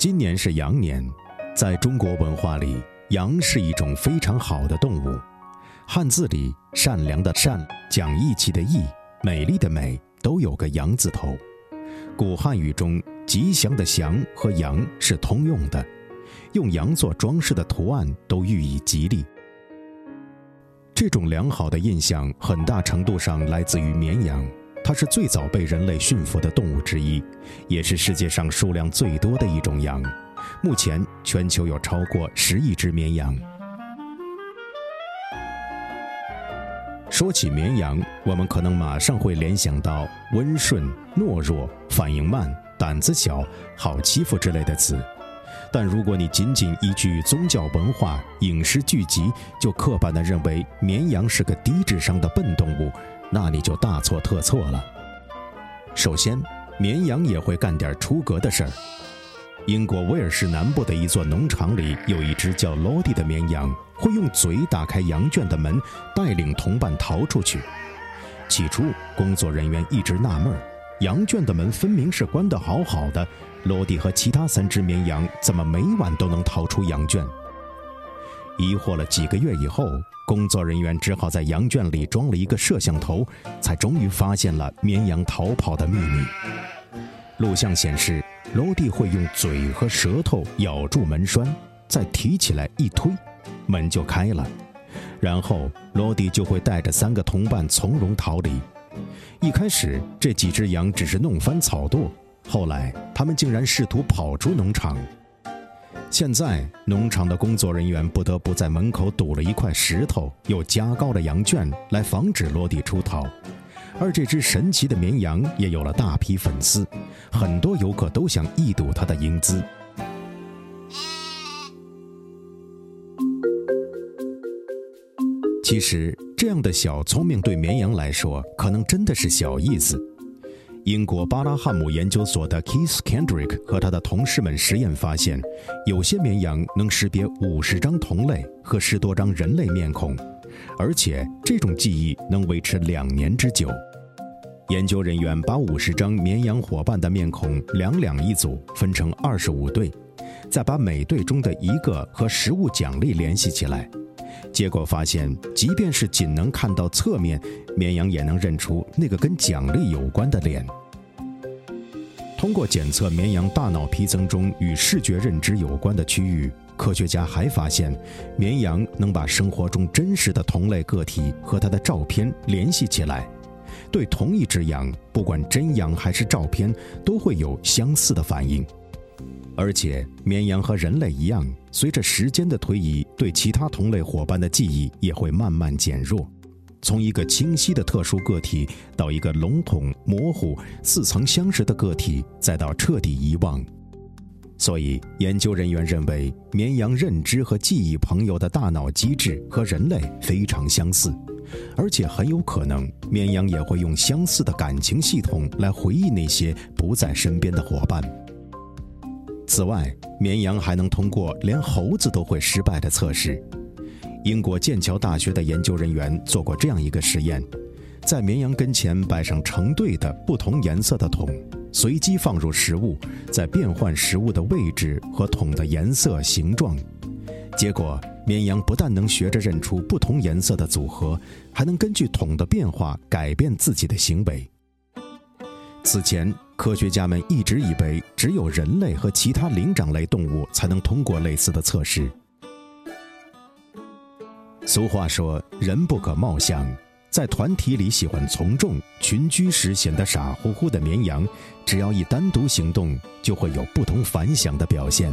今年是羊年，在中国文化里，羊是一种非常好的动物。汉字里“善良”的“善”、讲义气的“义”、美丽的“美”都有个“羊”字头。古汉语中“吉祥”的“祥”和“羊”是通用的，用羊做装饰的图案都寓意吉利。这种良好的印象很大程度上来自于绵羊。它是最早被人类驯服的动物之一，也是世界上数量最多的一种羊。目前，全球有超过十亿只绵羊。说起绵羊，我们可能马上会联想到温顺、懦弱、反应慢、胆子小、好欺负之类的词。但如果你仅仅依据宗教文化、影视剧集就刻板地认为绵羊是个低智商的笨动物，那你就大错特错了。首先，绵羊也会干点出格的事儿。英国威尔士南部的一座农场里，有一只叫罗迪的绵羊，会用嘴打开羊圈的门，带领同伴逃出去。起初，工作人员一直纳闷，羊圈的门分明是关得好好的，罗迪和其他三只绵羊怎么每晚都能逃出羊圈？疑惑了几个月以后。工作人员只好在羊圈里装了一个摄像头，才终于发现了绵羊逃跑的秘密。录像显示，罗蒂会用嘴和舌头咬住门栓，再提起来一推，门就开了。然后罗蒂就会带着三个同伴从容逃离。一开始，这几只羊只是弄翻草垛，后来他们竟然试图跑出农场。现在，农场的工作人员不得不在门口堵了一块石头，又加高了羊圈，来防止落地出逃。而这只神奇的绵羊也有了大批粉丝，很多游客都想一睹它的英姿。其实，这样的小聪明对绵羊来说，可能真的是小意思。英国巴拉汉姆研究所的 Keith Kendrick 和他的同事们实验发现，有些绵羊能识别五十张同类和十多张人类面孔，而且这种记忆能维持两年之久。研究人员把五十张绵羊伙伴的面孔两两一组，分成二十五对，再把每对中的一个和食物奖励联系起来。结果发现，即便是仅能看到侧面，绵羊也能认出那个跟奖励有关的脸。通过检测绵羊大脑皮层中与视觉认知有关的区域，科学家还发现，绵羊能把生活中真实的同类个体和它的照片联系起来，对同一只羊，不管真羊还是照片，都会有相似的反应。而且，绵羊和人类一样，随着时间的推移，对其他同类伙伴的记忆也会慢慢减弱，从一个清晰的特殊个体到一个笼统、模糊、似曾相识的个体，再到彻底遗忘。所以，研究人员认为，绵羊认知和记忆朋友的大脑机制和人类非常相似，而且很有可能，绵羊也会用相似的感情系统来回忆那些不在身边的伙伴。此外，绵羊还能通过连猴子都会失败的测试。英国剑桥大学的研究人员做过这样一个实验：在绵羊跟前摆上成对的不同颜色的桶，随机放入食物，再变换食物的位置和桶的颜色、形状。结果，绵羊不但能学着认出不同颜色的组合，还能根据桶的变化改变自己的行为。此前，科学家们一直以为只有人类和其他灵长类动物才能通过类似的测试。俗话说：“人不可貌相。”在团体里喜欢从众，群居时显得傻乎乎的绵羊，只要一单独行动，就会有不同凡响的表现。